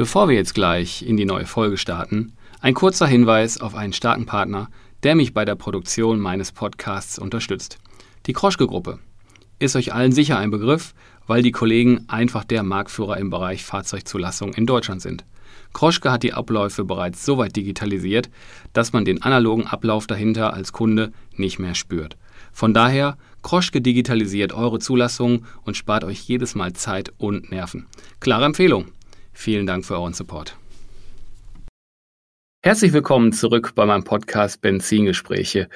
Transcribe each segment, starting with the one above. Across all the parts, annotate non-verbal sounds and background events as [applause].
Bevor wir jetzt gleich in die neue Folge starten, ein kurzer Hinweis auf einen starken Partner, der mich bei der Produktion meines Podcasts unterstützt. Die Kroschke-Gruppe ist euch allen sicher ein Begriff, weil die Kollegen einfach der Marktführer im Bereich Fahrzeugzulassung in Deutschland sind. Kroschke hat die Abläufe bereits so weit digitalisiert, dass man den analogen Ablauf dahinter als Kunde nicht mehr spürt. Von daher, Kroschke digitalisiert eure Zulassung und spart euch jedes Mal Zeit und Nerven. Klare Empfehlung. Vielen Dank für euren Support. Herzlich willkommen zurück bei meinem Podcast Benzingespräche.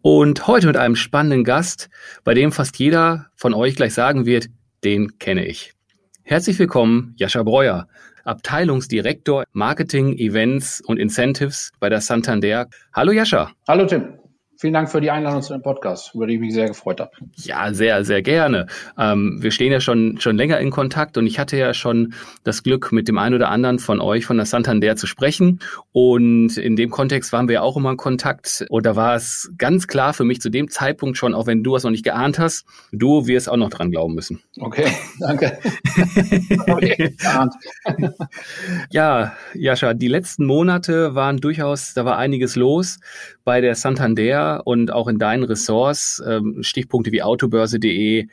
Und heute mit einem spannenden Gast, bei dem fast jeder von euch gleich sagen wird, den kenne ich. Herzlich willkommen, Jascha Breuer, Abteilungsdirektor Marketing, Events und Incentives bei der Santander. Hallo Jascha. Hallo Tim. Vielen Dank für die Einladung zu dem Podcast, über die ich mich sehr gefreut habe. Ja, sehr, sehr gerne. Ähm, wir stehen ja schon, schon länger in Kontakt und ich hatte ja schon das Glück, mit dem einen oder anderen von euch von der Santander zu sprechen. Und in dem Kontext waren wir ja auch immer in Kontakt. Und da war es ganz klar für mich zu dem Zeitpunkt schon, auch wenn du es noch nicht geahnt hast, du wirst auch noch dran glauben müssen. Okay, [laughs] danke. [laughs] ja, Jascha, die letzten Monate waren durchaus, da war einiges los bei der Santander und auch in deinen Ressorts, ähm, Stichpunkte wie autobörse.de,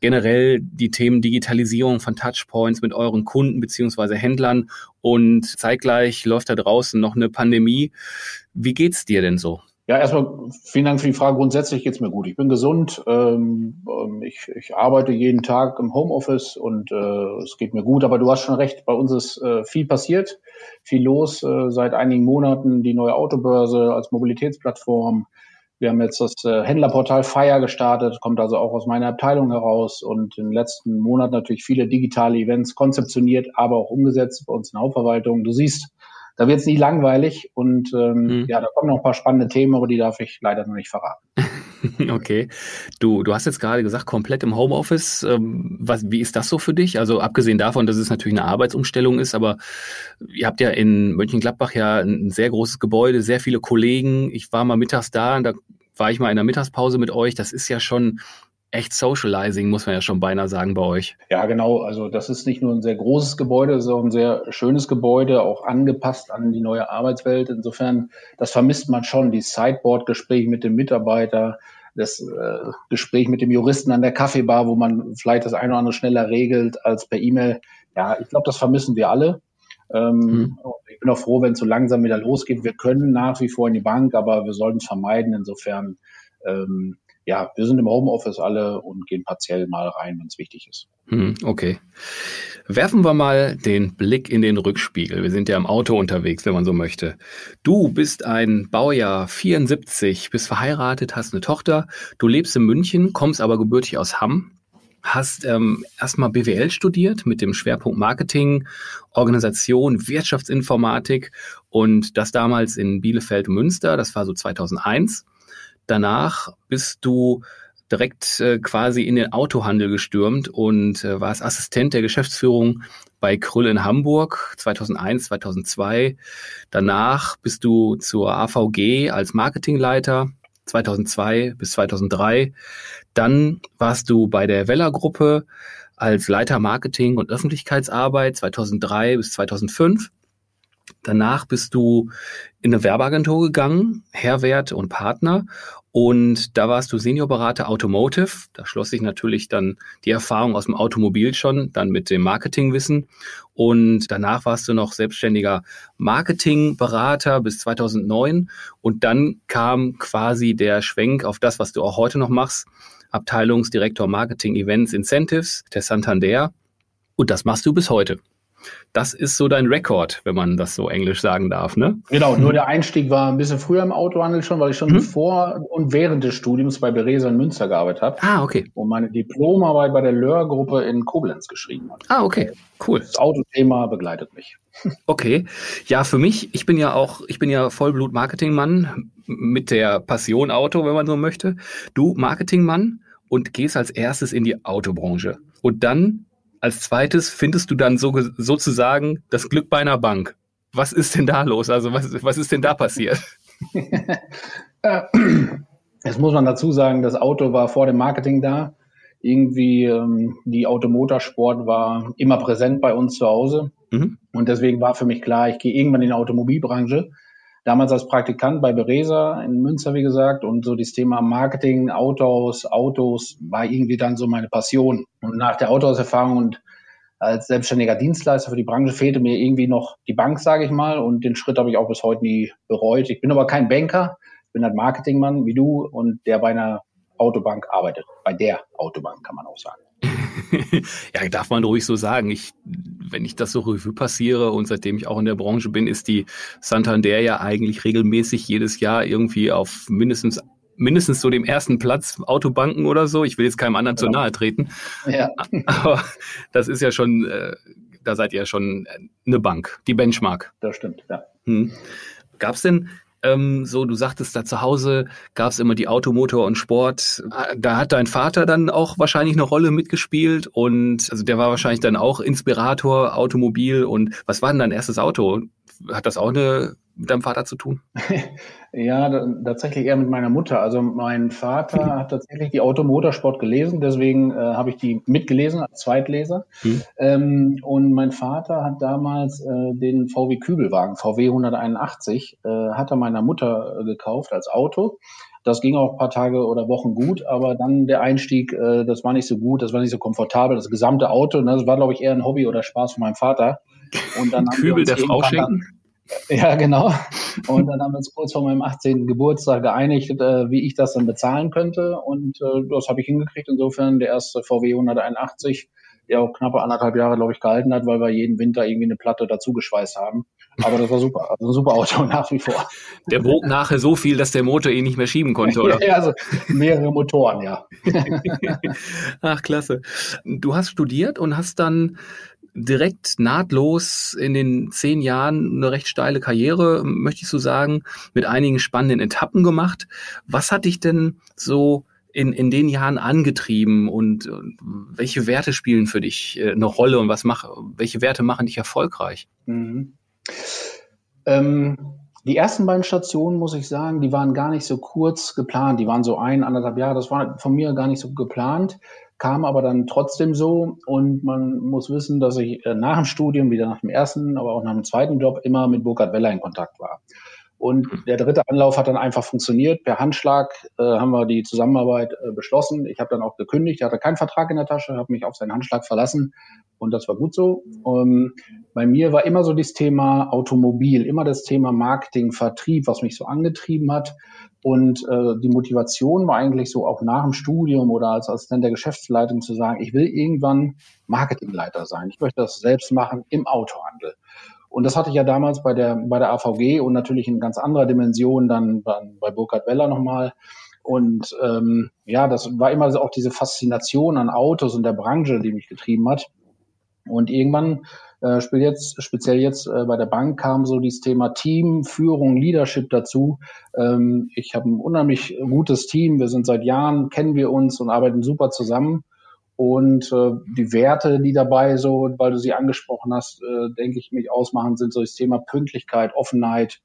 generell die Themen Digitalisierung von Touchpoints mit euren Kunden beziehungsweise Händlern und zeitgleich läuft da draußen noch eine Pandemie. Wie geht's dir denn so? Ja, erstmal vielen Dank für die Frage. Grundsätzlich geht's mir gut. Ich bin gesund. Ähm, ähm, ich, ich, arbeite jeden Tag im Homeoffice und äh, es geht mir gut. Aber du hast schon recht, bei uns ist äh, viel passiert viel los äh, seit einigen Monaten. Die neue Autobörse als Mobilitätsplattform. Wir haben jetzt das äh, Händlerportal Fire gestartet, kommt also auch aus meiner Abteilung heraus und in den letzten Monaten natürlich viele digitale Events konzeptioniert, aber auch umgesetzt bei uns in der Hauptverwaltung. Du siehst, da wird es nie langweilig und ähm, mhm. ja, da kommen noch ein paar spannende Themen, aber die darf ich leider noch nicht verraten. [laughs] [laughs] Okay. Du, du hast jetzt gerade gesagt, komplett im Homeoffice. Ähm, was, wie ist das so für dich? Also abgesehen davon, dass es natürlich eine Arbeitsumstellung ist, aber ihr habt ja in Mönchengladbach ja ein sehr großes Gebäude, sehr viele Kollegen. Ich war mal mittags da und da war ich mal in der Mittagspause mit euch. Das ist ja schon echt Socializing, muss man ja schon beinahe sagen bei euch. Ja, genau. Also das ist nicht nur ein sehr großes Gebäude, es ist auch ein sehr schönes Gebäude, auch angepasst an die neue Arbeitswelt. Insofern, das vermisst man schon, die Sideboard-Gespräche mit dem Mitarbeiter, das äh, Gespräch mit dem Juristen an der Kaffeebar, wo man vielleicht das eine oder andere schneller regelt als per E-Mail. Ja, ich glaube, das vermissen wir alle. Ähm, mhm. Ich bin auch froh, wenn es so langsam wieder losgeht. Wir können nach wie vor in die Bank, aber wir sollten es vermeiden. Insofern ähm, ja, wir sind im Homeoffice alle und gehen partiell mal rein, wenn es wichtig ist. Hm, okay. Werfen wir mal den Blick in den Rückspiegel. Wir sind ja im Auto unterwegs, wenn man so möchte. Du bist ein Baujahr 74, bist verheiratet, hast eine Tochter. Du lebst in München, kommst aber gebürtig aus Hamm. Hast ähm, erstmal BWL studiert mit dem Schwerpunkt Marketing, Organisation, Wirtschaftsinformatik und das damals in Bielefeld Münster. Das war so 2001 danach bist du direkt äh, quasi in den Autohandel gestürmt und äh, warst Assistent der Geschäftsführung bei Krüll in Hamburg 2001, 2002. Danach bist du zur AVG als Marketingleiter 2002 bis 2003. Dann warst du bei der Weller Gruppe als Leiter Marketing und Öffentlichkeitsarbeit 2003 bis 2005. Danach bist du in eine Werbeagentur gegangen, Herwert und Partner. Und da warst du Seniorberater Automotive. Da schloss sich natürlich dann die Erfahrung aus dem Automobil schon, dann mit dem Marketingwissen. Und danach warst du noch selbstständiger Marketingberater bis 2009. Und dann kam quasi der Schwenk auf das, was du auch heute noch machst. Abteilungsdirektor Marketing Events Incentives der Santander. Und das machst du bis heute. Das ist so dein Rekord, wenn man das so englisch sagen darf, ne? Genau, nur der Einstieg war ein bisschen früher im Autohandel schon, weil ich schon mhm. vor und während des Studiums bei Beresa in Münster gearbeitet habe. Ah, okay. Und meine Diplomarbeit bei der Löhr-Gruppe in Koblenz geschrieben habe. Ah, okay, cool. Das Autothema begleitet mich. [laughs] Okay. Ja, für mich, ich bin ja auch, ich bin ja Vollblut-Marketingmann mit der Passion Auto, wenn man so möchte. Du Marketingmann und gehst als erstes in die Autobranche. Und dann als zweites findest du dann so, sozusagen das Glück bei einer Bank. Was ist denn da los? Also was, was ist denn da passiert? [laughs] Jetzt muss man dazu sagen, das Auto war vor dem Marketing da. Irgendwie ähm, die Automotorsport war immer präsent bei uns zu Hause. Mhm. Und deswegen war für mich klar, ich gehe irgendwann in die Automobilbranche. Damals als Praktikant bei Beresa in Münster, wie gesagt, und so das Thema Marketing, Autos, Autos war irgendwie dann so meine Passion. Und nach der Autohauserfahrung und als selbstständiger Dienstleister für die Branche fehlte mir irgendwie noch die Bank, sage ich mal, und den Schritt habe ich auch bis heute nie bereut. Ich bin aber kein Banker, ich bin ein Marketingmann wie du und der bei einer Autobank arbeitet. Bei der Autobank kann man auch sagen. [laughs] ja, darf man ruhig so sagen. Ich, wenn ich das so Revue passiere und seitdem ich auch in der Branche bin, ist die Santander ja eigentlich regelmäßig jedes Jahr irgendwie auf mindestens mindestens so dem ersten Platz Autobanken oder so. Ich will jetzt keinem anderen genau. zu nahe treten. Ja. [laughs] Aber das ist ja schon, äh, da seid ihr ja schon eine Bank, die Benchmark. Das stimmt, ja. Hm. Gab es denn ähm, so, du sagtest, da zu Hause gab es immer die Automotor und Sport. Da hat dein Vater dann auch wahrscheinlich eine Rolle mitgespielt und also der war wahrscheinlich dann auch Inspirator, Automobil und was war denn dein erstes Auto? Hat das auch eine mit deinem Vater zu tun? [laughs] ja, tatsächlich eher mit meiner Mutter. Also mein Vater mhm. hat tatsächlich die Automotorsport gelesen, deswegen äh, habe ich die mitgelesen als Zweitleser. Mhm. Ähm, und mein Vater hat damals äh, den VW Kübelwagen, VW 181, äh, hat er meiner Mutter äh, gekauft als Auto. Das ging auch ein paar Tage oder Wochen gut, aber dann der Einstieg, äh, das war nicht so gut, das war nicht so komfortabel. Das gesamte Auto, ne, das war, glaube ich, eher ein Hobby oder Spaß von meinem Vater. Und dann Kübel der Frau schenken? Ja, genau. Und dann haben wir uns kurz vor meinem 18. Geburtstag geeinigt, äh, wie ich das dann bezahlen könnte. Und äh, das habe ich hingekriegt. Insofern der erste VW 181, der auch knappe anderthalb Jahre, glaube ich, gehalten hat, weil wir jeden Winter irgendwie eine Platte dazu geschweißt haben. Aber das war super. Also ein super Auto [laughs] nach wie vor. Der wog nachher so viel, dass der Motor ihn nicht mehr schieben konnte, oder? [laughs] ja, also mehrere Motoren, ja. [laughs] Ach, klasse. Du hast studiert und hast dann direkt nahtlos in den zehn Jahren eine recht steile Karriere, möchte ich so sagen, mit einigen spannenden Etappen gemacht. Was hat dich denn so in, in den Jahren angetrieben und, und welche Werte spielen für dich äh, eine Rolle und was mach, welche Werte machen dich erfolgreich? Mhm. Ähm, die ersten beiden Stationen, muss ich sagen, die waren gar nicht so kurz geplant. Die waren so ein, anderthalb Jahre. Das war von mir gar nicht so geplant kam aber dann trotzdem so und man muss wissen, dass ich äh, nach dem Studium, wieder nach dem ersten, aber auch nach dem zweiten Job immer mit Burkhard Weller in Kontakt war. Und mhm. der dritte Anlauf hat dann einfach funktioniert. Per Handschlag äh, haben wir die Zusammenarbeit äh, beschlossen. Ich habe dann auch gekündigt. Er hatte keinen Vertrag in der Tasche, habe mich auf seinen Handschlag verlassen und das war gut so. Ähm, bei mir war immer so das Thema Automobil, immer das Thema Marketing, Vertrieb, was mich so angetrieben hat. Und äh, die Motivation war eigentlich so auch nach dem Studium oder als Assistent der Geschäftsleitung zu sagen, ich will irgendwann Marketingleiter sein. Ich möchte das selbst machen im Autohandel. Und das hatte ich ja damals bei der, bei der AVG und natürlich in ganz anderer Dimension dann, dann bei Burkhard Weller nochmal. Und ähm, ja, das war immer auch diese Faszination an Autos und der Branche, die mich getrieben hat. Und irgendwann, äh, jetzt, speziell jetzt äh, bei der Bank, kam so dieses Thema Team, Führung, Leadership dazu. Ähm, ich habe ein unheimlich gutes Team. Wir sind seit Jahren, kennen wir uns und arbeiten super zusammen. Und äh, die Werte, die dabei so, weil du sie angesprochen hast, äh, denke ich, mich ausmachen, sind so das Thema Pünktlichkeit, Offenheit,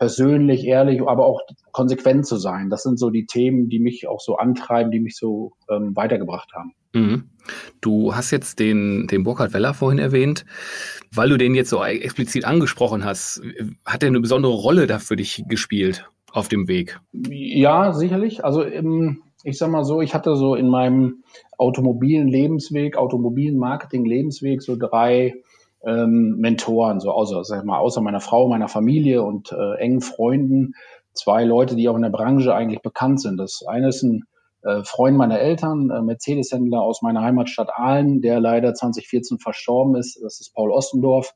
persönlich, ehrlich, aber auch konsequent zu sein. Das sind so die Themen, die mich auch so antreiben, die mich so ähm, weitergebracht haben. Mhm. Du hast jetzt den, den Burkhard Weller vorhin erwähnt. Weil du den jetzt so explizit angesprochen hast, hat er eine besondere Rolle da für dich gespielt auf dem Weg? Ja, sicherlich. Also im, ich sag mal so, ich hatte so in meinem automobilen Lebensweg, automobilen Marketing Lebensweg so drei ähm, Mentoren, so außer, sag mal, außer meiner Frau, meiner Familie und äh, engen Freunden, zwei Leute, die auch in der Branche eigentlich bekannt sind. Das eine ist ein äh, Freund meiner Eltern, äh, Mercedes-Händler aus meiner Heimatstadt Aalen, der leider 2014 verstorben ist. Das ist Paul Ostendorf.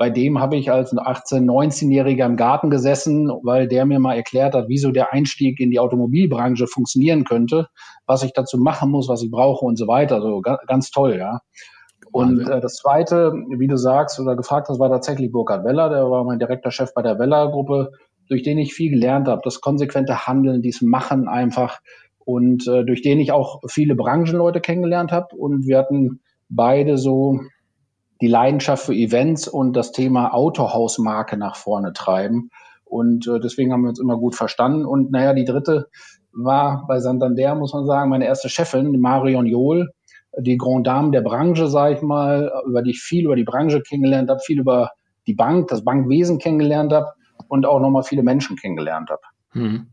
Bei dem habe ich als 18-, 19-Jähriger im Garten gesessen, weil der mir mal erklärt hat, wieso der Einstieg in die Automobilbranche funktionieren könnte, was ich dazu machen muss, was ich brauche und so weiter. Also ganz toll, ja. Und äh, das Zweite, wie du sagst oder gefragt hast, war tatsächlich Burkhard Weller, der war mein direkter Chef bei der Weller-Gruppe, durch den ich viel gelernt habe, das konsequente Handeln, dies Machen einfach und äh, durch den ich auch viele Branchenleute kennengelernt habe. Und wir hatten beide so die Leidenschaft für Events und das Thema Autohausmarke nach vorne treiben. Und äh, deswegen haben wir uns immer gut verstanden. Und naja, die dritte war bei Santander, muss man sagen, meine erste Chefin, Marion Johl, die Grand Dame der Branche, sage ich mal, über die ich viel über die Branche kennengelernt habe, viel über die Bank, das Bankwesen kennengelernt habe und auch nochmal viele Menschen kennengelernt habe. Hm.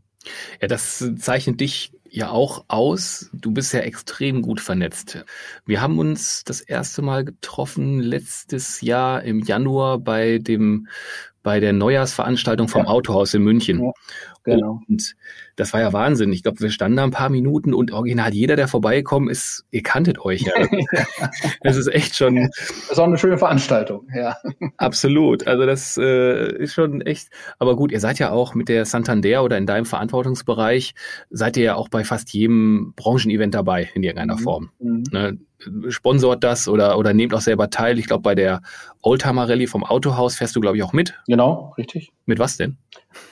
Ja, das zeichnet dich ja auch aus. Du bist ja extrem gut vernetzt. Wir haben uns das erste Mal getroffen letztes Jahr im Januar bei dem bei der Neujahrsveranstaltung vom ja. Autohaus in München. Ja, genau. Und das war ja Wahnsinn. Ich glaube, wir standen da ein paar Minuten und original jeder, der vorbeigekommen ist, ihr kanntet euch ja. [laughs] [laughs] das ist echt schon. Das auch eine schöne Veranstaltung, ja. Absolut. Also das äh, ist schon echt. Aber gut, ihr seid ja auch mit der Santander oder in deinem Verantwortungsbereich, seid ihr ja auch bei fast jedem Branchenevent dabei in irgendeiner mhm. Form. Mhm. Ne? Sponsort das oder, oder nehmt auch selber teil. Ich glaube, bei der Oldtimer Rallye vom Autohaus fährst du, glaube ich, auch mit. Genau, richtig. Mit was denn?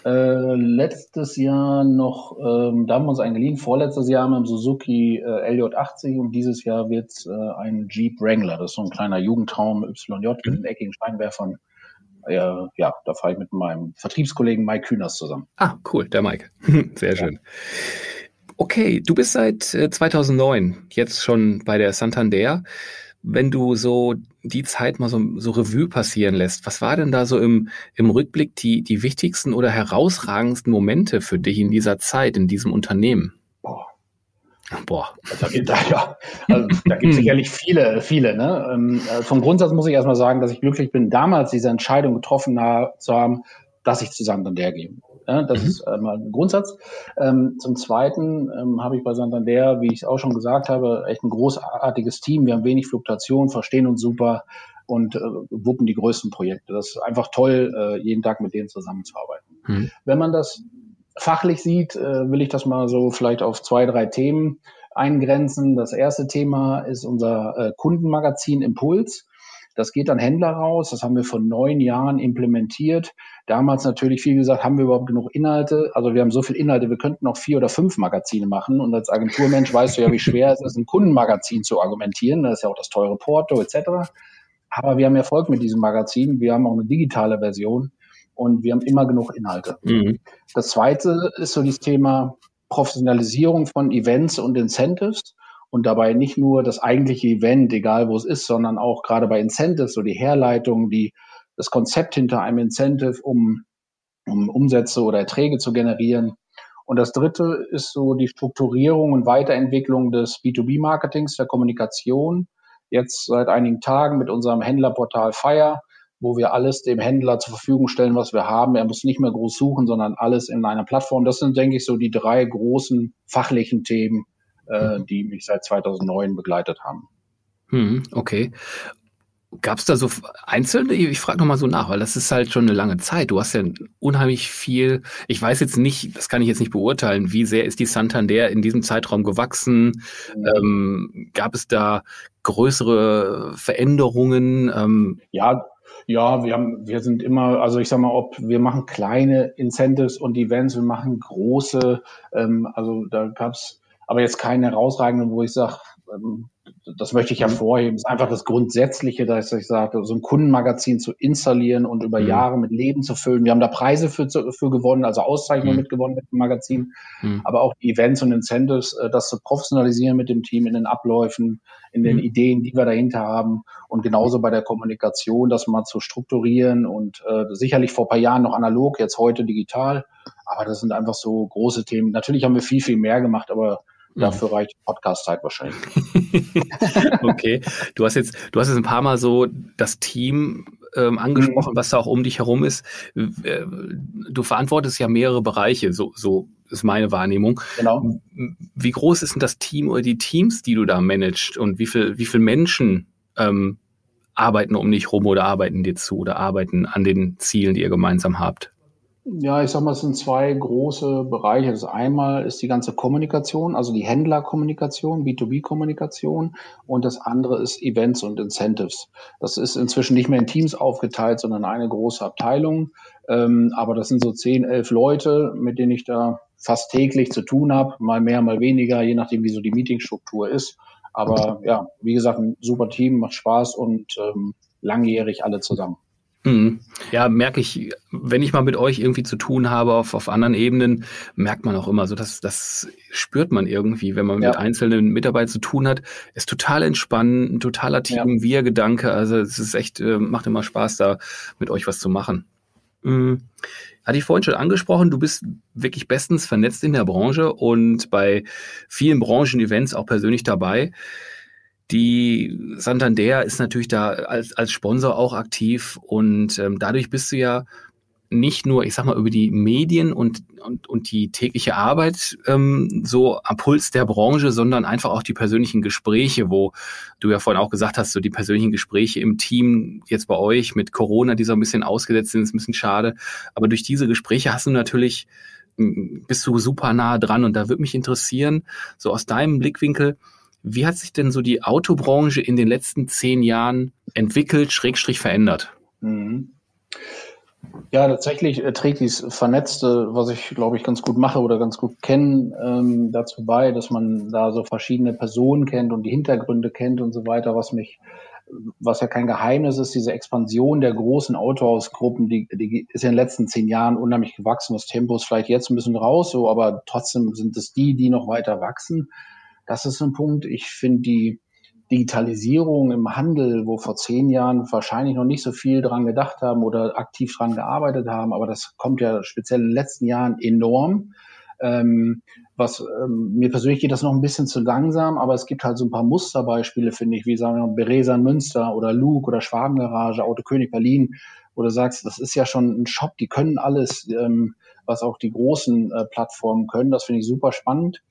Äh, letztes Jahr noch, ähm, da haben wir uns einen geliehen, vorletztes Jahr mit dem Suzuki äh, LJ80 und dieses Jahr wird es äh, ein Jeep Wrangler. Das ist so ein kleiner Jugendtraum YJ mhm. mit den eckigen Scheinwerfern. Ja, da fahre ich mit meinem Vertriebskollegen Mike Kühners zusammen. Ah, cool, der Mike. [laughs] Sehr ja. Okay, du bist seit 2009 äh, jetzt schon bei der Santander. Wenn du so die Zeit mal so, so Revue passieren lässt, was war denn da so im, im Rückblick die, die wichtigsten oder herausragendsten Momente für dich in dieser Zeit, in diesem Unternehmen? Boah. Boah. Da, da, [laughs] ja, also, da gibt [laughs] es sicherlich viele, viele. Ne? Ähm, äh, vom Grundsatz muss ich erstmal sagen, dass ich glücklich bin, damals diese Entscheidung getroffen zu haben, dass ich zu Santander gehe. Ja, das mhm. ist äh, mal ein Grundsatz. Ähm, zum Zweiten ähm, habe ich bei Santander, wie ich es auch schon gesagt habe, echt ein großartiges Team. Wir haben wenig Fluktuation, verstehen uns super und äh, wuppen die größten Projekte. Das ist einfach toll, äh, jeden Tag mit denen zusammenzuarbeiten. Mhm. Wenn man das fachlich sieht, äh, will ich das mal so vielleicht auf zwei, drei Themen eingrenzen. Das erste Thema ist unser äh, Kundenmagazin Impuls. Das geht an Händler raus. Das haben wir vor neun Jahren implementiert. Damals natürlich viel gesagt, haben wir überhaupt genug Inhalte? Also wir haben so viel Inhalte, wir könnten noch vier oder fünf Magazine machen. Und als Agenturmensch weißt du ja, wie schwer es ist, ein Kundenmagazin zu argumentieren. Das ist ja auch das teure Porto etc. Aber wir haben Erfolg mit diesem Magazin. Wir haben auch eine digitale Version und wir haben immer genug Inhalte. Mhm. Das zweite ist so das Thema Professionalisierung von Events und Incentives und dabei nicht nur das eigentliche Event, egal wo es ist, sondern auch gerade bei Incentives, so die Herleitung, die, das Konzept hinter einem Incentive, um, um Umsätze oder Erträge zu generieren. Und das dritte ist so die Strukturierung und Weiterentwicklung des B2B-Marketings, der Kommunikation. Jetzt seit einigen Tagen mit unserem Händlerportal Fire, wo wir alles dem Händler zur Verfügung stellen, was wir haben. Er muss nicht mehr groß suchen, sondern alles in einer Plattform. Das sind, denke ich, so die drei großen fachlichen Themen, äh, mhm. die mich seit 2009 begleitet haben. Hm, okay. Gab es da so einzelne? Ich frage nochmal so nach, weil das ist halt schon eine lange Zeit. Du hast ja unheimlich viel. Ich weiß jetzt nicht, das kann ich jetzt nicht beurteilen, wie sehr ist die Santander in diesem Zeitraum gewachsen? Mhm. Ähm, gab es da größere Veränderungen? Ähm, ja, ja, wir haben, wir sind immer, also ich sag mal, ob wir machen kleine Incentives und Events, wir machen große, ähm, also da gab's aber jetzt keine herausragenden, wo ich sage, ähm, das möchte ich hervorheben, mhm. ist einfach das Grundsätzliche, dass ich sage, so ein Kundenmagazin zu installieren und über mhm. Jahre mit Leben zu füllen. Wir haben da Preise für, für gewonnen, also Auszeichnungen mhm. mitgewonnen mit dem Magazin, mhm. aber auch Events und Incentives, äh, das zu professionalisieren mit dem Team in den Abläufen, in den mhm. Ideen, die wir dahinter haben und genauso bei der Kommunikation, das mal zu strukturieren und äh, sicherlich vor paar Jahren noch analog, jetzt heute digital, aber das sind einfach so große Themen. Natürlich haben wir viel, viel mehr gemacht, aber. Dafür reicht Podcast-Zeit wahrscheinlich. [laughs] okay. Du hast jetzt, du hast jetzt ein paar Mal so das Team ähm, angesprochen, mhm. was da auch um dich herum ist. Äh, du verantwortest ja mehrere Bereiche, so, so ist meine Wahrnehmung. Genau. Wie groß ist denn das Team oder die Teams, die du da managst und wie viel, wie viel Menschen ähm, arbeiten um dich rum oder arbeiten dir zu oder arbeiten an den Zielen, die ihr gemeinsam habt? Ja, ich sag mal, es sind zwei große Bereiche. Das einmal ist die ganze Kommunikation, also die Händlerkommunikation, B2B-Kommunikation und das andere ist Events und Incentives. Das ist inzwischen nicht mehr in Teams aufgeteilt, sondern eine große Abteilung. Ähm, aber das sind so zehn, elf Leute, mit denen ich da fast täglich zu tun habe, mal mehr, mal weniger, je nachdem, wie so die Meetingstruktur ist. Aber ja, wie gesagt, ein super Team, macht Spaß und ähm, langjährig alle zusammen. Mhm. Ja, merke ich, wenn ich mal mit euch irgendwie zu tun habe auf, auf anderen Ebenen, merkt man auch immer so, dass das spürt man irgendwie, wenn man ja. mit einzelnen Mitarbeitern zu tun hat. Ist total entspannend, ein totaler Team-Wir-Gedanke. Also es ist echt, äh, macht immer Spaß, da mit euch was zu machen. Mhm. Hatte ich vorhin schon angesprochen, du bist wirklich bestens vernetzt in der Branche und bei vielen Branchen-Events auch persönlich dabei. Die Santander ist natürlich da als, als Sponsor auch aktiv und ähm, dadurch bist du ja nicht nur, ich sag mal, über die Medien und, und, und die tägliche Arbeit ähm, so am Puls der Branche, sondern einfach auch die persönlichen Gespräche, wo du ja vorhin auch gesagt hast, so die persönlichen Gespräche im Team jetzt bei euch mit Corona, die so ein bisschen ausgesetzt sind, ist ein bisschen schade. Aber durch diese Gespräche hast du natürlich, bist du super nah dran und da würde mich interessieren, so aus deinem Blickwinkel, wie hat sich denn so die Autobranche in den letzten zehn Jahren entwickelt, schrägstrich verändert? Mhm. Ja, tatsächlich äh, trägt dies Vernetzte, was ich glaube ich ganz gut mache oder ganz gut kenne, ähm, dazu bei, dass man da so verschiedene Personen kennt und die Hintergründe kennt und so weiter, was mich, was ja kein Geheimnis ist, diese Expansion der großen Autohausgruppen, die, die ist in den letzten zehn Jahren unheimlich gewachsen. Das Tempo ist vielleicht jetzt ein bisschen raus, so, aber trotzdem sind es die, die noch weiter wachsen. Das ist ein Punkt. Ich finde die Digitalisierung im Handel, wo vor zehn Jahren wahrscheinlich noch nicht so viel dran gedacht haben oder aktiv dran gearbeitet haben, aber das kommt ja speziell in den letzten Jahren enorm. Ähm, was ähm, mir persönlich geht das noch ein bisschen zu langsam, aber es gibt halt so ein paar Musterbeispiele, finde ich, wie sagen wir Beresa Münster oder Luke oder Schwabengarage, Auto König Berlin, wo du sagst, das ist ja schon ein Shop, die können alles, ähm, was auch die großen äh, Plattformen können. Das finde ich super spannend.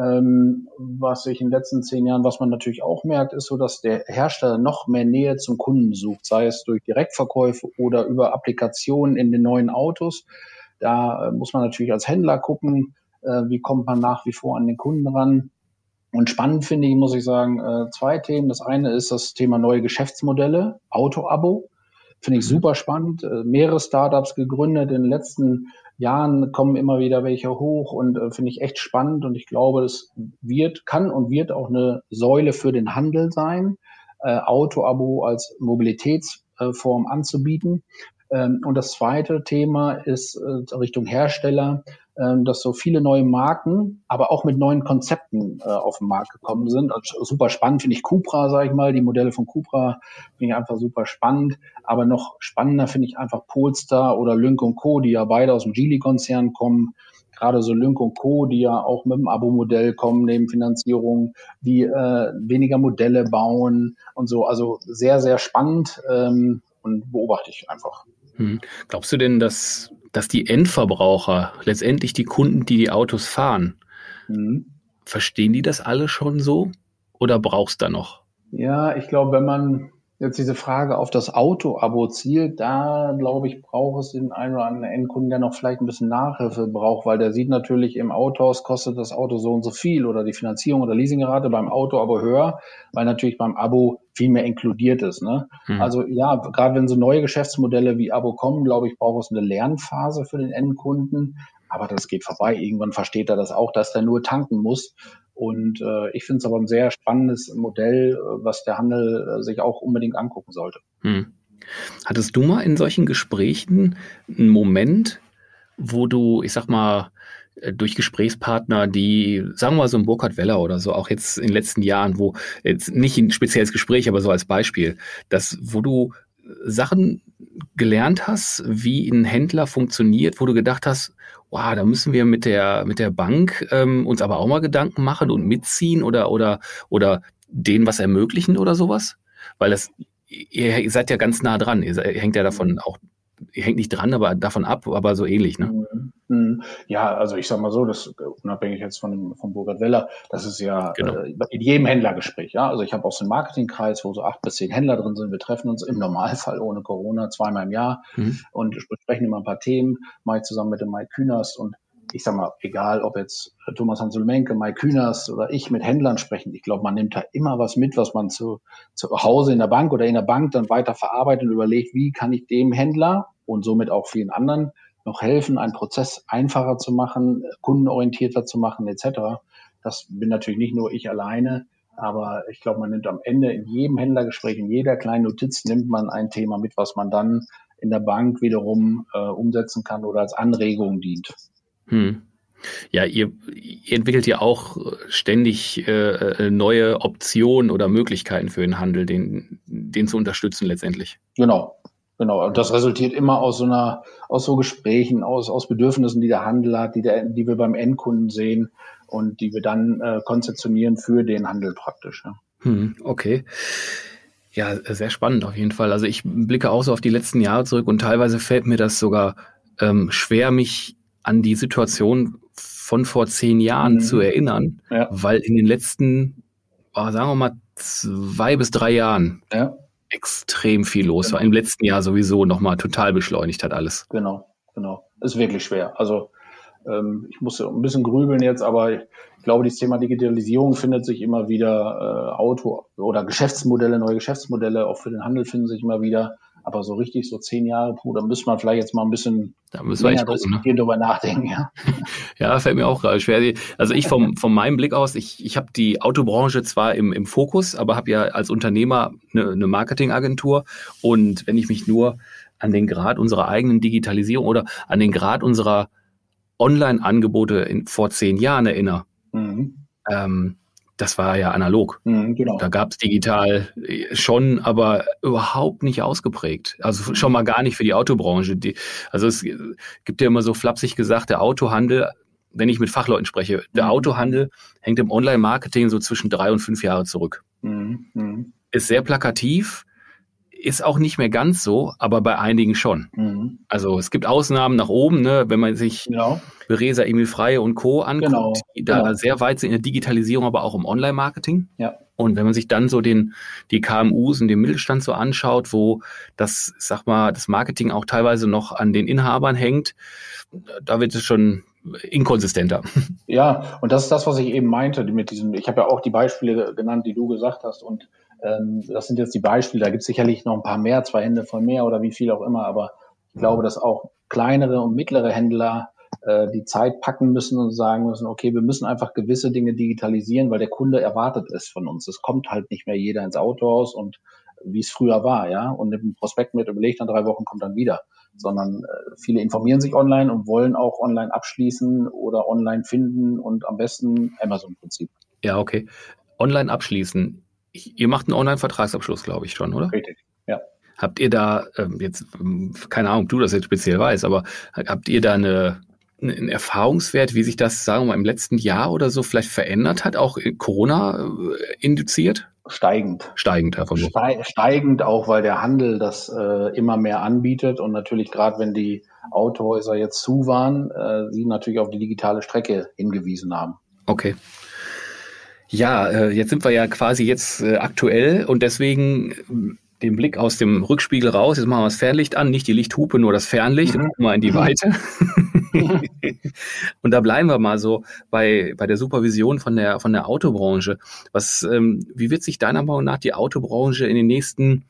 Ähm, was sich in den letzten zehn Jahren, was man natürlich auch merkt, ist so, dass der Hersteller noch mehr Nähe zum Kunden sucht, sei es durch Direktverkäufe oder über Applikationen in den neuen Autos. Da äh, muss man natürlich als Händler gucken, äh, wie kommt man nach wie vor an den Kunden ran. Und spannend finde ich, muss ich sagen, äh, zwei Themen. Das eine ist das Thema neue Geschäftsmodelle, Auto-Abo. Finde ich mhm. super spannend. Äh, mehrere Startups gegründet in den letzten Jahren kommen immer wieder welche hoch und äh, finde ich echt spannend und ich glaube, es wird, kann und wird auch eine Säule für den Handel sein, äh, Auto-Abo als Mobilitätsform äh, anzubieten. Ähm, und das zweite Thema ist äh, Richtung Hersteller, ähm, dass so viele neue Marken, aber auch mit neuen Konzepten äh, auf den Markt gekommen sind. Also super spannend finde ich Cupra, sage ich mal. Die Modelle von Cupra finde ich einfach super spannend. Aber noch spannender finde ich einfach Polestar oder Lynk Co., die ja beide aus dem Geely-Konzern kommen. Gerade so Lynk Co., die ja auch mit dem Abo-Modell kommen, neben Finanzierung, die äh, weniger Modelle bauen und so. Also sehr, sehr spannend ähm, und beobachte ich einfach. Hm. Glaubst du denn, dass dass die Endverbraucher, letztendlich die Kunden, die die Autos fahren, mhm. verstehen die das alle schon so oder brauchst du da noch? Ja, ich glaube, wenn man jetzt diese Frage auf das Auto-Abo zielt, da glaube ich, braucht es den einen oder anderen Endkunden, der noch vielleicht ein bisschen Nachhilfe braucht, weil der sieht natürlich im Autohaus kostet das Auto so und so viel oder die Finanzierung oder Leasingrate beim Auto aber höher, weil natürlich beim Abo viel mehr inkludiert ist. Ne? Hm. Also ja, gerade wenn so neue Geschäftsmodelle wie Abo kommen, glaube ich, braucht es eine Lernphase für den Endkunden. Aber das geht vorbei. Irgendwann versteht er das auch, dass er nur tanken muss und äh, ich finde es aber ein sehr spannendes Modell, äh, was der Handel äh, sich auch unbedingt angucken sollte. Hm. Hattest du mal in solchen Gesprächen einen Moment, wo du, ich sag mal, äh, durch Gesprächspartner, die, sagen wir mal so ein Burkhard Weller oder so, auch jetzt in den letzten Jahren, wo jetzt nicht ein spezielles Gespräch, aber so als Beispiel, dass, wo du Sachen gelernt hast, wie ein Händler funktioniert, wo du gedacht hast, wow, da müssen wir mit der, mit der Bank ähm, uns aber auch mal Gedanken machen und mitziehen oder, oder, oder denen was ermöglichen oder sowas? Weil das, ihr seid ja ganz nah dran, ihr, hängt ja davon auch hängt nicht dran, aber davon ab, aber so ähnlich, ne? Mhm. Mhm. Ja, also ich sag mal so, das unabhängig jetzt von, von Burkhard Weller, das ist ja genau. äh, in jedem Händlergespräch, ja. Also ich habe auch so einen Marketingkreis, wo so acht bis zehn Händler drin sind. Wir treffen uns im Normalfall ohne Corona zweimal im Jahr mhm. und besprechen immer ein paar Themen, mache ich zusammen mit dem Mike Kühners und ich sag mal, egal ob jetzt Thomas Hansul-Menke, Mike Kühners oder ich mit Händlern sprechen, ich glaube, man nimmt da immer was mit, was man zu, zu Hause in der Bank oder in der Bank dann weiter verarbeitet und überlegt, wie kann ich dem Händler und somit auch vielen anderen noch helfen, einen Prozess einfacher zu machen, kundenorientierter zu machen, etc. Das bin natürlich nicht nur ich alleine, aber ich glaube, man nimmt am Ende in jedem Händlergespräch, in jeder kleinen Notiz nimmt man ein Thema mit, was man dann in der Bank wiederum äh, umsetzen kann oder als Anregung dient. Hm. Ja, ihr, ihr, entwickelt ja auch ständig äh, äh, neue Optionen oder Möglichkeiten für den Handel, den, den zu unterstützen letztendlich. Genau, genau. Und das resultiert immer aus so einer, aus so Gesprächen, aus, aus Bedürfnissen, die der Handel hat, die, der, die wir beim Endkunden sehen und die wir dann äh, konzeptionieren für den Handel praktisch. Ja. Hm, okay. Ja, sehr spannend auf jeden Fall. Also ich blicke auch so auf die letzten Jahre zurück und teilweise fällt mir das sogar ähm, schwer, mich an die Situation von vor zehn Jahren mhm. zu erinnern, ja. weil in den letzten, oh, sagen wir mal, zwei bis drei Jahren ja. extrem viel los genau. war. Im letzten Jahr sowieso nochmal total beschleunigt hat alles. Genau, genau. Ist wirklich schwer. Also ähm, ich muss ein bisschen grübeln jetzt, aber ich glaube, das Thema Digitalisierung findet sich immer wieder, äh, Auto oder Geschäftsmodelle, neue Geschäftsmodelle, auch für den Handel finden sich immer wieder. Aber so richtig so zehn Jahre, puh, da müssen wir vielleicht jetzt mal ein bisschen da müssen wir gucken, ne? drüber nachdenken. Ja. [laughs] ja, fällt mir auch gerade schwer. Also ich vom, von meinem Blick aus, ich, ich habe die Autobranche zwar im, im Fokus, aber habe ja als Unternehmer eine, eine Marketingagentur. Und wenn ich mich nur an den Grad unserer eigenen Digitalisierung oder an den Grad unserer Online-Angebote vor zehn Jahren erinnere, mhm. ähm, das war ja analog. Mhm, genau. Da gab es digital äh, schon, aber überhaupt nicht ausgeprägt. Also schon mal gar nicht für die Autobranche. Die, also es gibt ja immer so flapsig gesagt, der Autohandel, wenn ich mit Fachleuten spreche, der mhm. Autohandel hängt im Online-Marketing so zwischen drei und fünf Jahre zurück. Mhm, mhm. Ist sehr plakativ, ist auch nicht mehr ganz so, aber bei einigen schon. Mhm. Also es gibt Ausnahmen nach oben, ne, wenn man sich genau. Beresa, Emil Freie und Co. anguckt, genau. die da genau. sehr weit sind in der Digitalisierung, aber auch im Online-Marketing. Ja. Und wenn man sich dann so den, die KMUs und den Mittelstand so anschaut, wo das, sag mal, das Marketing auch teilweise noch an den Inhabern hängt, da wird es schon inkonsistenter. Ja, und das ist das, was ich eben meinte mit diesem, ich habe ja auch die Beispiele genannt, die du gesagt hast und ähm, das sind jetzt die Beispiele, da gibt es sicherlich noch ein paar mehr, zwei Hände voll mehr oder wie viel auch immer, aber ich glaube, dass auch kleinere und mittlere Händler äh, die Zeit packen müssen und sagen müssen, okay, wir müssen einfach gewisse Dinge digitalisieren, weil der Kunde erwartet es von uns. Es kommt halt nicht mehr jeder ins Autohaus und wie es früher war, ja, und nimmt ein Prospekt mit, überlegt, dann drei Wochen kommt dann wieder, sondern äh, viele informieren sich online und wollen auch online abschließen oder online finden und am besten Amazon-Prinzip. Ja, okay. Online abschließen ihr macht einen Online-Vertragsabschluss, glaube ich schon, oder? Richtig, ja. Habt ihr da, ähm, jetzt, ähm, keine Ahnung, ob du das jetzt speziell weißt, aber habt ihr da eine, einen Erfahrungswert, wie sich das, sagen wir mal, im letzten Jahr oder so vielleicht verändert hat, auch Corona äh, induziert? Steigend. Steigend, Herr Ste Steigend auch, weil der Handel das äh, immer mehr anbietet und natürlich gerade wenn die Autohäuser jetzt zu waren, äh, sie natürlich auf die digitale Strecke hingewiesen haben. Okay. Ja, äh, jetzt sind wir ja quasi jetzt äh, aktuell und deswegen äh, den Blick aus dem Rückspiegel raus. Jetzt machen wir das Fernlicht an, nicht die Lichthupe, nur das Fernlicht. Mhm. Gucken wir in die Weite. [laughs] und da bleiben wir mal so bei, bei der Supervision von der, von der Autobranche. Was, ähm, wie wird sich deiner Meinung nach die Autobranche in den nächsten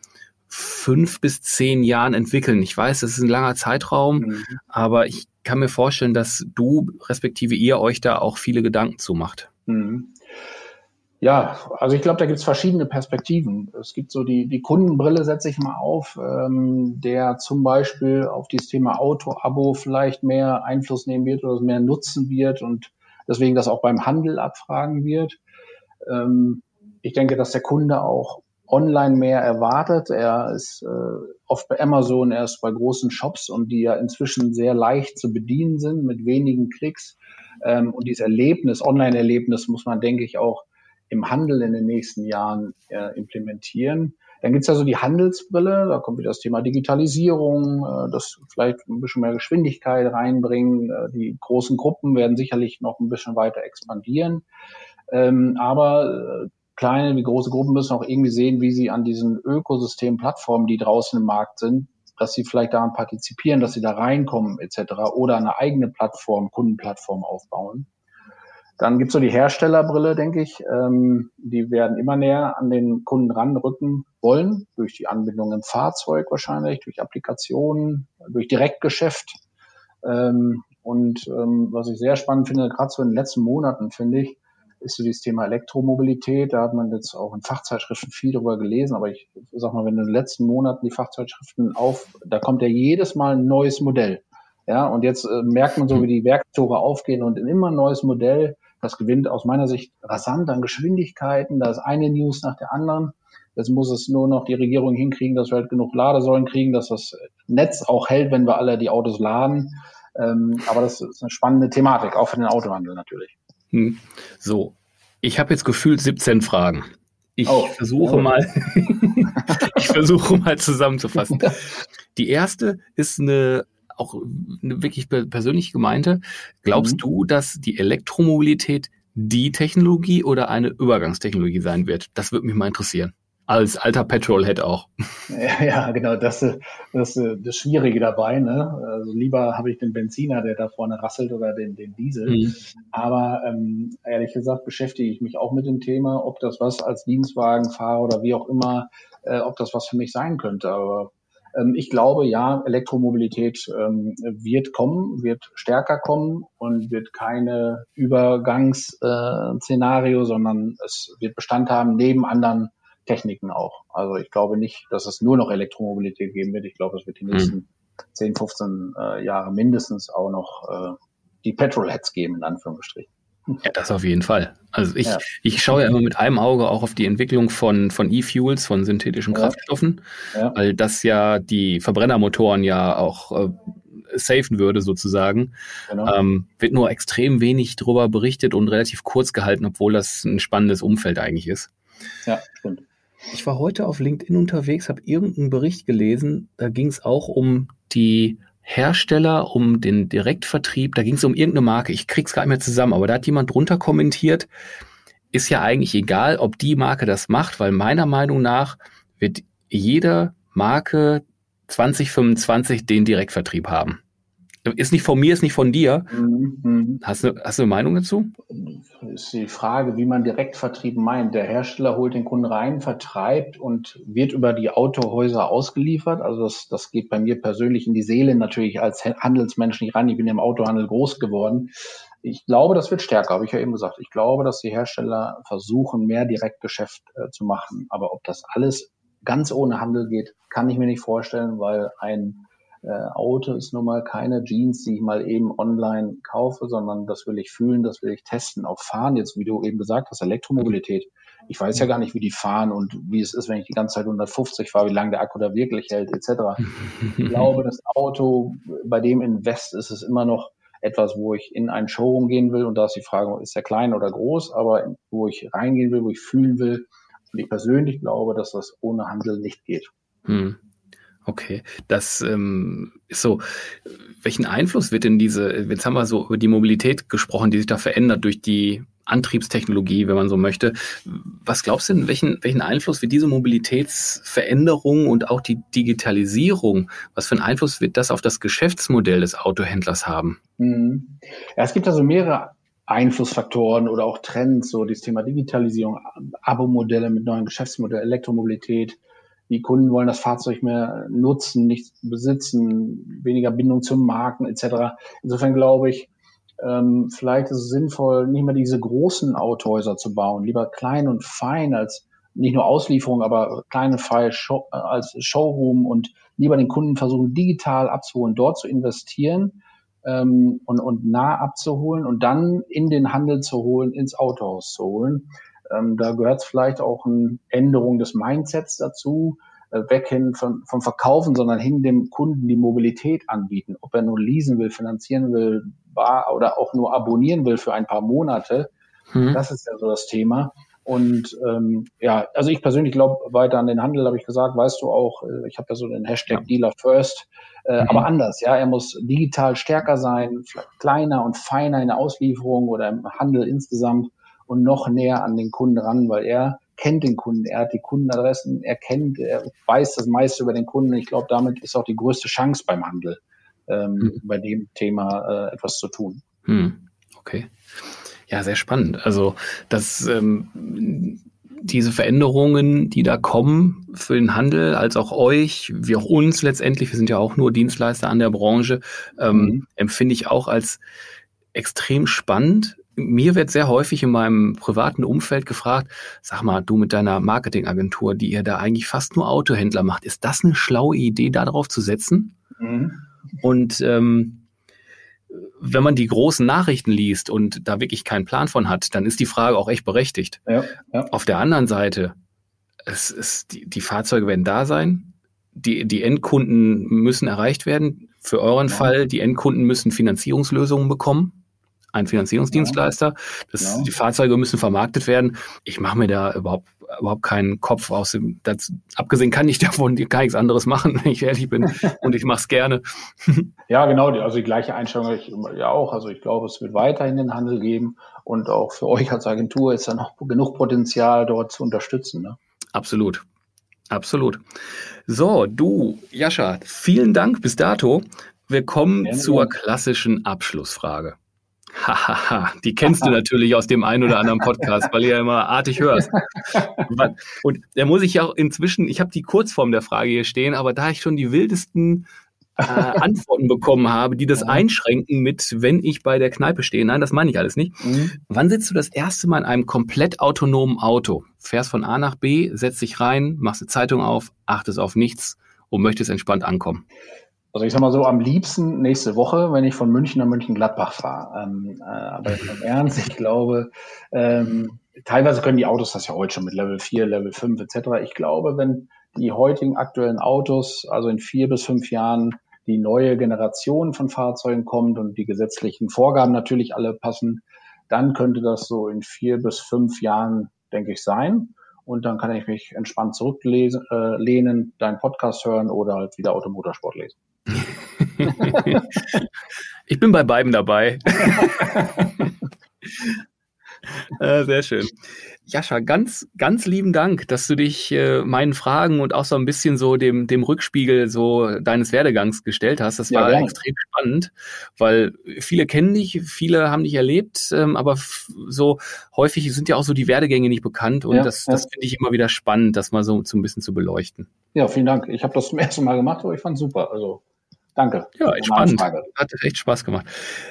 fünf bis zehn Jahren entwickeln? Ich weiß, das ist ein langer Zeitraum, mhm. aber ich kann mir vorstellen, dass du respektive ihr euch da auch viele Gedanken zu macht. Ja, also ich glaube, da gibt es verschiedene Perspektiven. Es gibt so die, die Kundenbrille, setze ich mal auf, ähm, der zum Beispiel auf dieses Thema Auto-Abo vielleicht mehr Einfluss nehmen wird oder mehr nutzen wird und deswegen das auch beim Handel abfragen wird. Ähm, ich denke, dass der Kunde auch online mehr erwartet. Er ist äh, oft bei Amazon, er ist bei großen Shops und die ja inzwischen sehr leicht zu bedienen sind mit wenigen Klicks. Ähm, und dieses Erlebnis, Online-Erlebnis muss man, denke ich, auch im Handel in den nächsten Jahren äh, implementieren. Dann gibt's ja so die Handelsbrille, da kommt wieder das Thema Digitalisierung, äh, das vielleicht ein bisschen mehr Geschwindigkeit reinbringen. Äh, die großen Gruppen werden sicherlich noch ein bisschen weiter expandieren. Ähm, aber äh, kleine wie große Gruppen müssen auch irgendwie sehen, wie sie an diesen Ökosystem-Plattformen, die draußen im Markt sind, dass sie vielleicht daran partizipieren, dass sie da reinkommen etc. oder eine eigene Plattform, Kundenplattform aufbauen. Dann gibt's so die Herstellerbrille, denke ich. Ähm, die werden immer näher an den Kunden ranrücken wollen, durch die Anbindung im Fahrzeug wahrscheinlich, durch Applikationen, durch Direktgeschäft. Ähm, und ähm, was ich sehr spannend finde, gerade so in den letzten Monaten, finde ich, ist so dieses Thema Elektromobilität. Da hat man jetzt auch in Fachzeitschriften viel drüber gelesen, aber ich sag mal, wenn du in den letzten Monaten die Fachzeitschriften auf, da kommt ja jedes Mal ein neues Modell. Ja, und jetzt äh, merkt man so, wie die Werktore aufgehen und in immer ein neues Modell das gewinnt aus meiner Sicht rasant an Geschwindigkeiten. Da ist eine News nach der anderen. Jetzt muss es nur noch die Regierung hinkriegen, dass wir halt genug Ladesäulen kriegen, dass das Netz auch hält, wenn wir alle die Autos laden. Ähm, aber das ist eine spannende Thematik, auch für den Autohandel natürlich. Hm. So, ich habe jetzt gefühlt 17 Fragen. Ich oh. versuche oh. mal, [laughs] ich versuche mal zusammenzufassen. [laughs] Die erste ist eine auch eine wirklich persönlich gemeinte. Glaubst mhm. du, dass die Elektromobilität die Technologie oder eine Übergangstechnologie sein wird? Das würde mich mal interessieren. Als alter Petrolhead auch. [laughs] Ja, ja genau, das ist das, das Schwierige dabei. Ne? Also lieber habe ich den Benziner, der da vorne rasselt, oder den, den Diesel. Mhm. Aber ähm, ehrlich gesagt beschäftige ich mich auch mit dem Thema, ob das was als Dienstwagenfahrer oder wie auch immer, äh, ob das was für mich sein könnte. Aber ich glaube, ja, Elektromobilität ähm, wird kommen, wird stärker kommen und wird keine Übergangsszenario, sondern es wird Bestand haben neben anderen Techniken auch. Also ich glaube nicht, dass es nur noch Elektromobilität geben wird. Ich glaube, es wird die nächsten mhm. 10, 15 äh, Jahre mindestens auch noch äh, die Petrolheads geben, in Anführungsstrichen. Ja, das auf jeden Fall. Also ich, ja. ich schaue ja immer mit einem Auge auch auf die Entwicklung von, von E-Fuels, von synthetischen ja. Kraftstoffen, ja. weil das ja die Verbrennermotoren ja auch äh, safen würde sozusagen. Genau. Ähm, wird nur extrem wenig darüber berichtet und relativ kurz gehalten, obwohl das ein spannendes Umfeld eigentlich ist. Ja, stimmt. Ich war heute auf LinkedIn unterwegs, habe irgendeinen Bericht gelesen, da ging es auch um die Hersteller, um den Direktvertrieb, da ging es um irgendeine Marke, ich krieg's gar nicht mehr zusammen, aber da hat jemand drunter kommentiert, ist ja eigentlich egal, ob die Marke das macht, weil meiner Meinung nach wird jede Marke 2025 den Direktvertrieb haben. Ist nicht von mir, ist nicht von dir. Mhm. Hast, du, hast du eine Meinung dazu? Ist die Frage, wie man Direktvertrieb meint. Der Hersteller holt den Kunden rein, vertreibt und wird über die Autohäuser ausgeliefert. Also das, das geht bei mir persönlich in die Seele natürlich als Handelsmensch nicht ran. Ich bin im Autohandel groß geworden. Ich glaube, das wird stärker, habe ich ja eben gesagt. Ich glaube, dass die Hersteller versuchen, mehr Direktgeschäft äh, zu machen. Aber ob das alles ganz ohne Handel geht, kann ich mir nicht vorstellen, weil ein äh, Auto ist nun mal keine Jeans, die ich mal eben online kaufe, sondern das will ich fühlen, das will ich testen. Auch fahren, jetzt wie du eben gesagt hast, Elektromobilität. Ich weiß ja gar nicht, wie die fahren und wie es ist, wenn ich die ganze Zeit 150 fahre, wie lange der Akku da wirklich hält, etc. Ich [laughs] glaube, das Auto, bei dem Invest ist es immer noch etwas, wo ich in ein Showroom gehen will und da ist die Frage, ist der klein oder groß, aber wo ich reingehen will, wo ich fühlen will. Und ich persönlich glaube, dass das ohne Handel nicht geht. Hm. Okay, das ähm, ist so. Welchen Einfluss wird denn diese, jetzt haben wir so über die Mobilität gesprochen, die sich da verändert durch die Antriebstechnologie, wenn man so möchte. Was glaubst du denn, welchen, welchen Einfluss wird diese Mobilitätsveränderung und auch die Digitalisierung, was für einen Einfluss wird das auf das Geschäftsmodell des Autohändlers haben? Mhm. Ja, es gibt also mehrere Einflussfaktoren oder auch Trends, so das Thema Digitalisierung, Abo-Modelle mit neuen Geschäftsmodellen, Elektromobilität, die Kunden wollen das Fahrzeug mehr nutzen, nicht besitzen, weniger Bindung zum Marken etc. Insofern glaube ich, ähm, vielleicht ist es sinnvoll, nicht mehr diese großen Autohäuser zu bauen, lieber klein und fein als nicht nur Auslieferung, aber kleine File Show, äh, als Showroom und lieber den Kunden versuchen, digital abzuholen, dort zu investieren ähm, und, und nah abzuholen und dann in den Handel zu holen, ins Autohaus zu holen. Ähm, da gehört vielleicht auch eine Änderung des Mindsets dazu, äh, weg hin von, vom Verkaufen, sondern hin dem Kunden die Mobilität anbieten. Ob er nun leasen will, finanzieren will, bar oder auch nur abonnieren will für ein paar Monate. Mhm. Das ist ja so das Thema. Und ähm, ja, also ich persönlich glaube weiter an den Handel, habe ich gesagt, weißt du auch, äh, ich habe ja so den Hashtag ja. Dealer First, äh, mhm. aber anders, ja, er muss digital stärker sein, kleiner und feiner in der Auslieferung oder im Handel insgesamt und noch näher an den Kunden ran, weil er kennt den Kunden, er hat die Kundenadressen, er kennt, er weiß das meiste über den Kunden. Ich glaube, damit ist auch die größte Chance beim Handel, ähm, mhm. bei dem Thema äh, etwas zu tun. Mhm. Okay. Ja, sehr spannend. Also, dass ähm, diese Veränderungen, die da kommen für den Handel, als auch euch, wie auch uns letztendlich, wir sind ja auch nur Dienstleister an der Branche, ähm, mhm. empfinde ich auch als extrem spannend. Mir wird sehr häufig in meinem privaten Umfeld gefragt, sag mal, du mit deiner Marketingagentur, die ihr da eigentlich fast nur Autohändler macht, ist das eine schlaue Idee, darauf zu setzen? Mhm. Und ähm, wenn man die großen Nachrichten liest und da wirklich keinen Plan von hat, dann ist die Frage auch echt berechtigt. Ja, ja. Auf der anderen Seite, es ist, die, die Fahrzeuge werden da sein, die, die Endkunden müssen erreicht werden. Für euren ja. Fall, die Endkunden müssen Finanzierungslösungen bekommen ein Finanzierungsdienstleister. Das, ja. Die Fahrzeuge müssen vermarktet werden. Ich mache mir da überhaupt überhaupt keinen Kopf aus dem. Das, abgesehen kann ich davon gar nichts anderes machen, [laughs] wenn ich ehrlich bin. [laughs] und ich mache es gerne. ja, genau. Also die gleiche Einstellung ich ja auch. Also ich glaube, es wird weiterhin den Handel geben und auch für euch als Agentur ist da noch genug Potenzial, dort zu unterstützen. Ne? Absolut. Absolut. So, du, Jascha, vielen Dank bis dato. Wir kommen ja, zur klassischen Abschlussfrage. Hahaha, die kennst du [laughs] natürlich aus dem einen oder anderen Podcast, weil ihr ja immer artig hörst. [laughs] Und da muss ich ja auch inzwischen, ich habe die Kurzform der Frage hier stehen, aber da ich schon die wildesten äh, [laughs] Antworten bekommen habe, die das einschränken mit, wenn ich bei der Kneipe stehe. Nein, das meine ich alles nicht. Mhm. Wann sitzt du das erste Mal in einem komplett autonomen Auto? Fährst von A nach B, setzt dich rein, machst eine Zeitung auf, achtest auf nichts und möchtest entspannt ankommen. Also ich sag mal so, am liebsten nächste Woche, wenn ich von München nach München-Gladbach fahre. Ähm, äh, aber im Ernst, ich glaube, ähm, teilweise können die Autos das ja heute schon mit Level 4, Level 5 etc. Ich glaube, wenn die heutigen aktuellen Autos, also in vier bis fünf Jahren, die neue Generation von Fahrzeugen kommt und die gesetzlichen Vorgaben natürlich alle passen, dann könnte das so in vier bis fünf Jahren, denke ich, sein. Und dann kann ich mich entspannt zurücklehnen, äh, deinen Podcast hören oder halt wieder Automotorsport lesen. Ich bin bei beiden dabei. [laughs] äh, sehr schön. Jascha, ganz, ganz lieben Dank, dass du dich äh, meinen Fragen und auch so ein bisschen so dem, dem Rückspiegel so deines Werdegangs gestellt hast. Das war ja, extrem spannend, weil viele kennen dich, viele haben dich erlebt, ähm, aber so häufig sind ja auch so die Werdegänge nicht bekannt und ja, das, das finde ich immer wieder spannend, das mal so, so ein bisschen zu beleuchten. Ja, vielen Dank. Ich habe das zum ersten Mal gemacht, aber ich fand es super. Also Danke. Ja, echt spannend. Hat echt Spaß gemacht.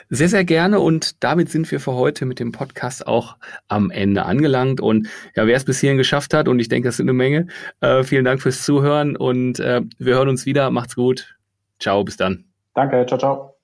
Sehr, sehr gerne. Und damit sind wir für heute mit dem Podcast auch am Ende angelangt. Und ja, wer es bis hierhin geschafft hat, und ich denke, das sind eine Menge, äh, vielen Dank fürs Zuhören und äh, wir hören uns wieder. Macht's gut. Ciao, bis dann. Danke, ciao, ciao.